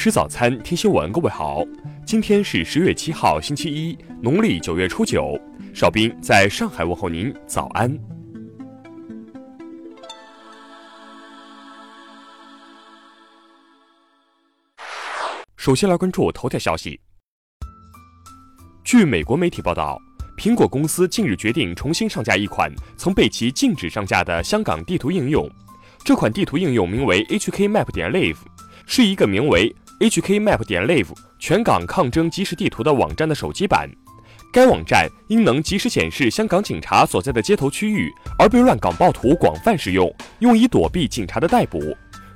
吃早餐，听新闻。各位好，今天是十月七号，星期一，农历九月初九。邵兵在上海问候您，早安。首先来关注头条消息。据美国媒体报道，苹果公司近日决定重新上架一款曾被其禁止上架的香港地图应用。这款地图应用名为 HK Map 点 Live，是一个名为 HK Map 点 Live 全港抗争即时地图的网站的手机版。该网站因能及时显示香港警察所在的街头区域，而被乱港暴徒广泛使用，用以躲避警察的逮捕。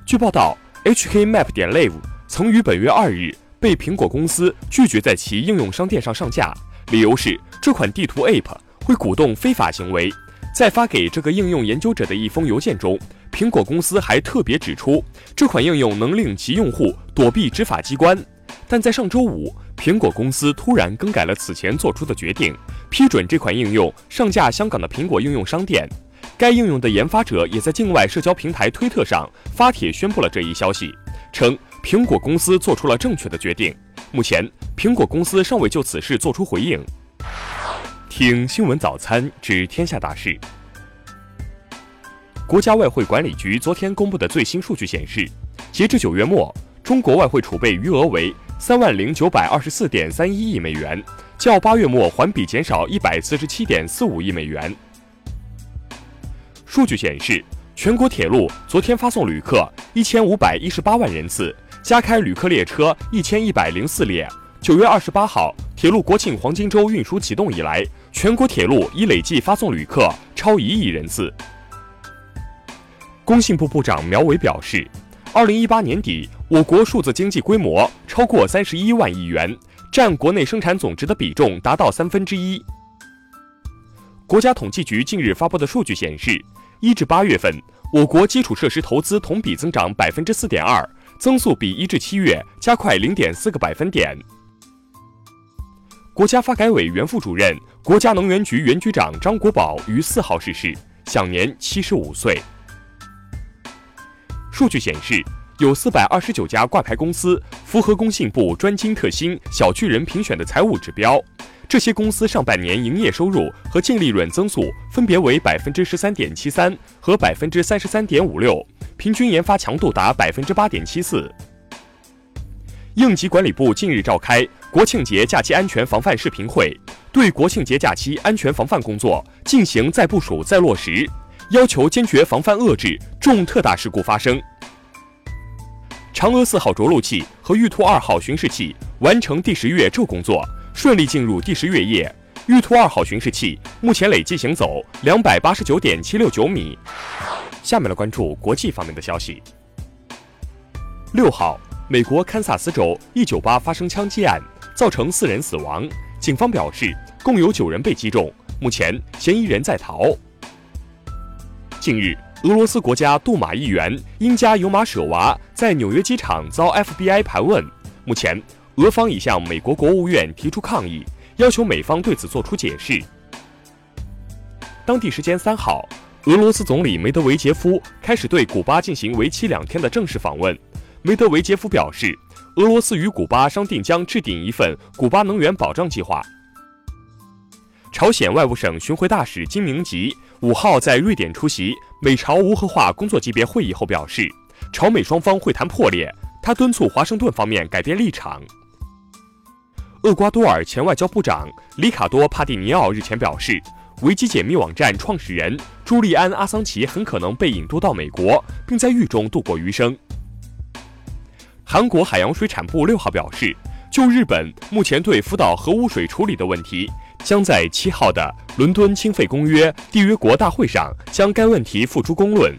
据报道，HK Map 点 Live 曾于本月二日被苹果公司拒绝在其应用商店上上架，理由是这款地图 App 会鼓动非法行为。在发给这个应用研究者的一封邮件中。苹果公司还特别指出，这款应用能令其用户躲避执法机关。但在上周五，苹果公司突然更改了此前做出的决定，批准这款应用上架香港的苹果应用商店。该应用的研发者也在境外社交平台推特上发帖宣布了这一消息，称苹果公司做出了正确的决定。目前，苹果公司尚未就此事做出回应。听新闻早餐知天下大事。国家外汇管理局昨天公布的最新数据显示，截至九月末，中国外汇储备余额为三万零九百二十四点三一亿美元，较八月末环比减少一百四十七点四五亿美元。数据显示，全国铁路昨天发送旅客一千五百一十八万人次，加开旅客列车一千一百零四列。九月二十八号，铁路国庆黄金周运输启动以来，全国铁路已累计发送旅客超一亿人次。工信部部长苗圩表示，二零一八年底，我国数字经济规模超过三十一万亿元，占国内生产总值的比重达到三分之一。国家统计局近日发布的数据显示，一至八月份，我国基础设施投资同比增长百分之四点二，增速比一至七月加快零点四个百分点。国家发改委原副主任、国家能源局原局长张国宝于四号逝世，享年七十五岁。数据显示，有四百二十九家挂牌公司符合工信部专精特新小巨人评选的财务指标。这些公司上半年营业收入和净利润增速分别为百分之十三点七三和百分之三十三点五六，平均研发强度达百分之八点七四。应急管理部近日召开国庆节假期安全防范视频会，对国庆节假期安全防范工作进行再部署、再落实。要求坚决防范遏制重特大事故发生。嫦娥四号着陆器和玉兔二号巡视器完成第十月昼工作，顺利进入第十月夜。玉兔二号巡视器目前累计行走两百八十九点七六九米。下面来关注国际方面的消息。六号，美国堪萨斯州一酒吧发生枪击案，造成四人死亡，警方表示共有九人被击中，目前嫌疑人在逃。近日，俄罗斯国家杜马议员英加尤马舍娃在纽约机场遭 FBI 盘问。目前，俄方已向美国国务院提出抗议，要求美方对此作出解释。当地时间三号，俄罗斯总理梅德韦杰夫开始对古巴进行为期两天的正式访问。梅德韦杰夫表示，俄罗斯与古巴商定将制定一份古巴能源保障计划。朝鲜外务省巡回大使金明吉五号在瑞典出席美朝无核化工作级别会议后表示，朝美双方会谈破裂，他敦促华盛顿方面改变立场。厄瓜多尔前外交部长里卡多·帕蒂尼奥日前表示，维基解密网站创始人朱利安·阿桑奇很可能被引渡到美国，并在狱中度过余生。韩国海洋水产部六号表示，就日本目前对福岛核污水处理的问题。将在七号的伦敦清费公约缔约国大会上将该问题付诸公论。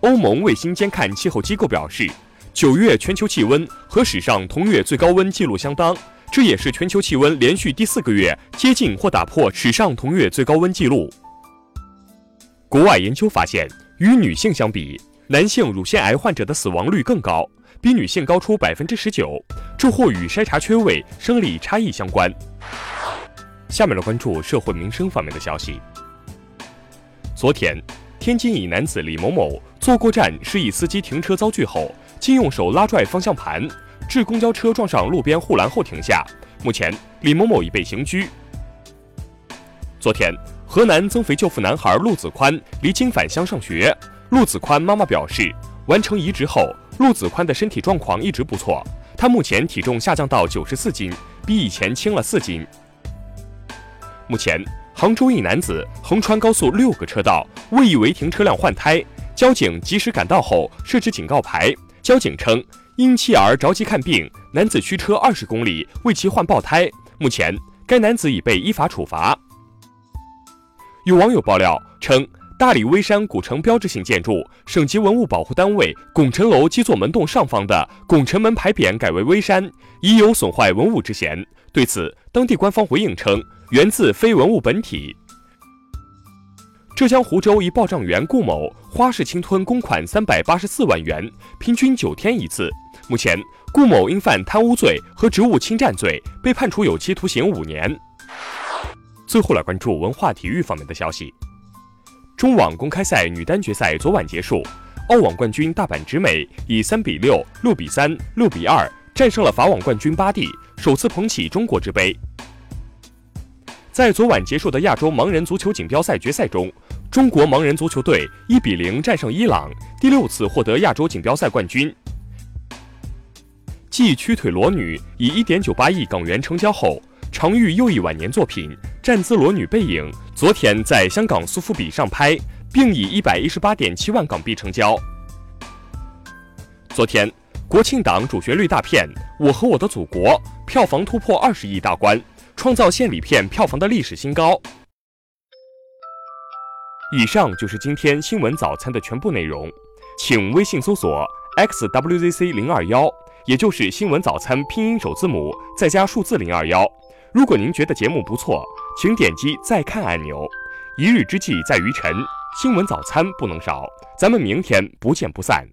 欧盟卫星监看气候机构表示，九月全球气温和史上同月最高温记录相当，这也是全球气温连续第四个月接近或打破史上同月最高温记录。国外研究发现，与女性相比，男性乳腺癌患者的死亡率更高，比女性高出百分之十九，这或与筛查缺位、生理差异相关。下面来关注社会民生方面的消息。昨天，天津一男子李某某坐过站示意司机停车遭拒后，竟用手拉拽方向盘，致公交车撞上路边护栏后停下。目前，李某某已被刑拘。昨天，河南增肥救父男孩陆子宽离京返乡上学。陆子宽妈妈表示，完成移植后，陆子宽的身体状况一直不错，他目前体重下降到九十四斤，比以前轻了四斤。目前，杭州一男子横穿高速六个车道，未以违停车辆换胎，交警及时赶到后设置警告牌。交警称，因妻儿着急看病，男子驱车二十公里为其换爆胎。目前，该男子已被依法处罚。有网友爆料称，大理微山古城标志性建筑、省级文物保护单位拱辰楼基座门洞上方的拱辰门牌匾改为微山，已有损坏文物之嫌。对此，当地官方回应称，源自非文物本体。浙江湖州一报账员顾某花式侵吞公款三百八十四万元，平均九天一次。目前，顾某因犯贪污罪和职务侵占罪，被判处有期徒刑五年。最后来关注文化体育方面的消息。中网公开赛女单决赛昨晚结束，澳网冠军大阪直美以三比六、六比三、六比二战胜了法网冠军巴蒂，首次捧起中国之杯。在昨晚结束的亚洲盲人足球锦标赛决赛中，中国盲人足球队一比零战胜伊朗，第六次获得亚洲锦标赛冠军。继屈腿裸女以一点九八亿港元成交后。常玉又一晚年作品《站姿裸女背影》，昨天在香港苏富比上拍，并以一百一十八点七万港币成交。昨天，国庆档主旋律大片《我和我的祖国》票房突破二十亿大关，创造献礼片票房的历史新高。以上就是今天新闻早餐的全部内容，请微信搜索 xwzc 零二幺，也就是新闻早餐拼音首字母再加数字零二幺。如果您觉得节目不错，请点击再看按钮。一日之计在于晨，新闻早餐不能少，咱们明天不见不散。